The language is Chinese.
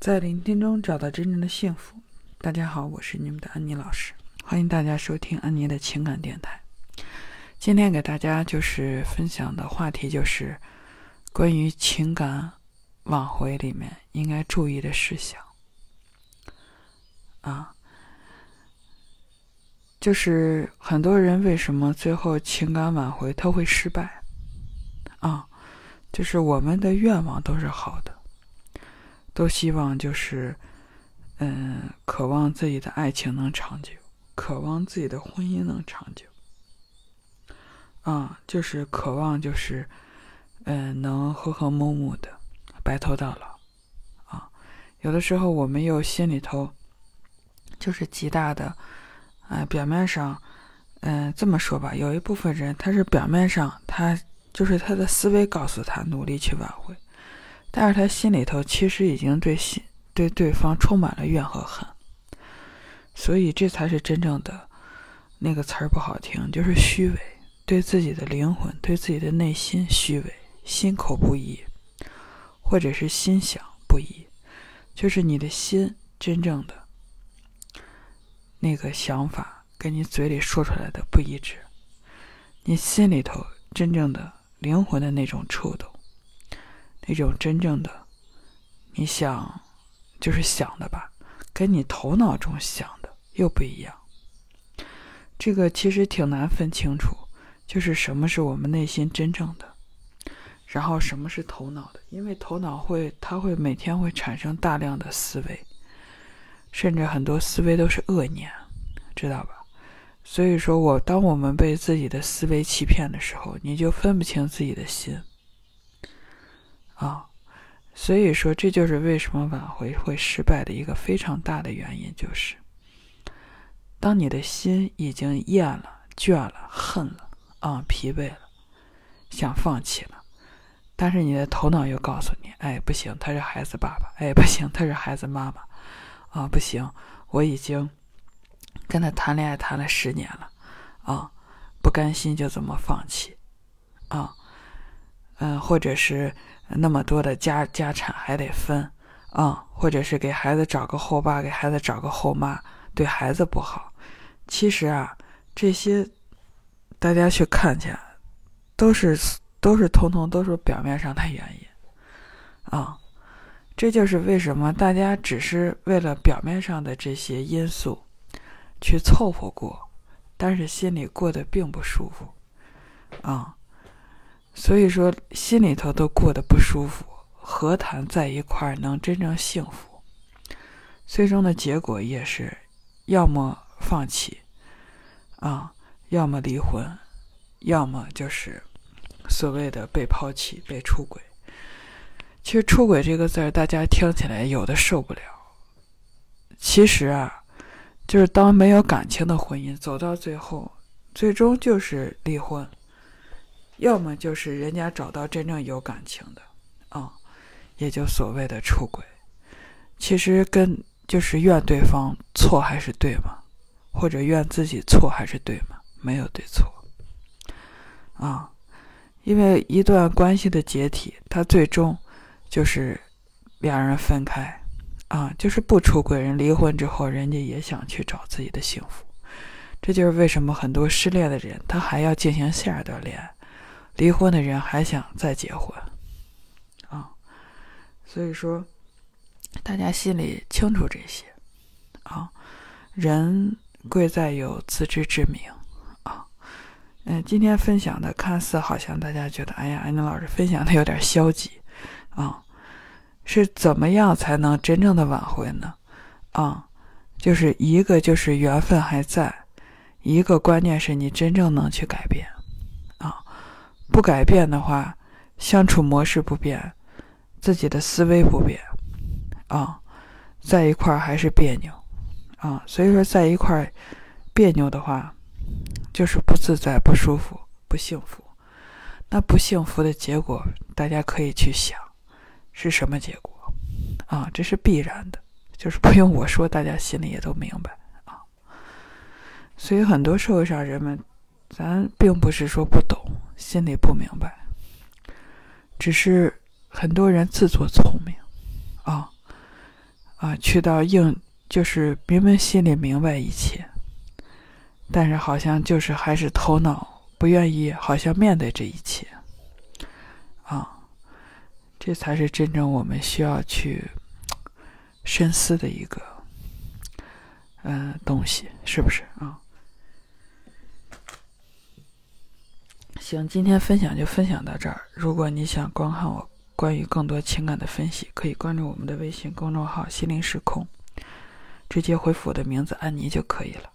在聆听中找到真正的幸福。大家好，我是你们的安妮老师，欢迎大家收听安妮的情感电台。今天给大家就是分享的话题就是关于情感挽回里面应该注意的事项啊，就是很多人为什么最后情感挽回他会失败啊？就是我们的愿望都是好的。都希望就是，嗯，渴望自己的爱情能长久，渴望自己的婚姻能长久，啊，就是渴望就是，嗯，能和和睦睦的白头到老，啊，有的时候我们又心里头就是极大的，啊，表面上，嗯，这么说吧，有一部分人他是表面上他就是他的思维告诉他努力去挽回。但是他心里头其实已经对心对对方充满了怨和恨，所以这才是真正的那个词儿不好听，就是虚伪，对自己的灵魂、对自己的内心虚伪，心口不一，或者是心想不一，就是你的心真正的那个想法跟你嘴里说出来的不一致，你心里头真正的灵魂的那种触动。一种真正的，你想，就是想的吧，跟你头脑中想的又不一样。这个其实挺难分清楚，就是什么是我们内心真正的，然后什么是头脑的，因为头脑会，它会每天会产生大量的思维，甚至很多思维都是恶念，知道吧？所以说我当我们被自己的思维欺骗的时候，你就分不清自己的心。啊，所以说这就是为什么挽回会失败的一个非常大的原因，就是当你的心已经厌了、倦了、恨了、啊疲惫了，想放弃了，但是你的头脑又告诉你：“哎，不行，他是孩子爸爸；哎，不行，他是孩子妈妈。啊，不行，我已经跟他谈恋爱谈了十年了，啊，不甘心就这么放弃，啊，或者是。”那么多的家家产还得分，啊，或者是给孩子找个后爸，给孩子找个后妈，对孩子不好。其实啊，这些大家去看去，都是都是通通都是表面上的原因，啊，这就是为什么大家只是为了表面上的这些因素去凑合过，但是心里过得并不舒服，啊。所以说，心里头都过得不舒服，何谈在一块儿能真正幸福？最终的结果也是，要么放弃，啊，要么离婚，要么就是所谓的被抛弃、被出轨。其实“出轨”这个字儿，大家听起来有的受不了。其实啊，就是当没有感情的婚姻走到最后，最终就是离婚。要么就是人家找到真正有感情的，啊，也就所谓的出轨，其实跟就是怨对方错还是对吗？或者怨自己错还是对吗？没有对错，啊，因为一段关系的解体，它最终就是两人分开，啊，就是不出轨人离婚之后，人家也想去找自己的幸福，这就是为什么很多失恋的人他还要进行下一段恋爱。离婚的人还想再结婚，啊，所以说，大家心里清楚这些，啊，人贵在有自知之明，啊，嗯，今天分享的看似好像大家觉得，哎呀，安妮老师分享的有点消极，啊，是怎么样才能真正的挽回呢？啊，就是一个就是缘分还在，一个关键是你真正能去改变。不改变的话，相处模式不变，自己的思维不变，啊，在一块儿还是别扭，啊，所以说在一块儿别扭的话，就是不自在、不舒服、不幸福。那不幸福的结果，大家可以去想，是什么结果？啊，这是必然的，就是不用我说，大家心里也都明白啊。所以很多社会上人们。咱并不是说不懂，心里不明白，只是很多人自作聪明，啊，啊，去到硬，就是明明心里明白一切，但是好像就是还是头脑不愿意，好像面对这一切，啊，这才是真正我们需要去深思的一个，嗯，东西，是不是啊？行，今天分享就分享到这儿。如果你想观看我关于更多情感的分析，可以关注我们的微信公众号“心灵时空”，直接回复我的名字“安妮”就可以了。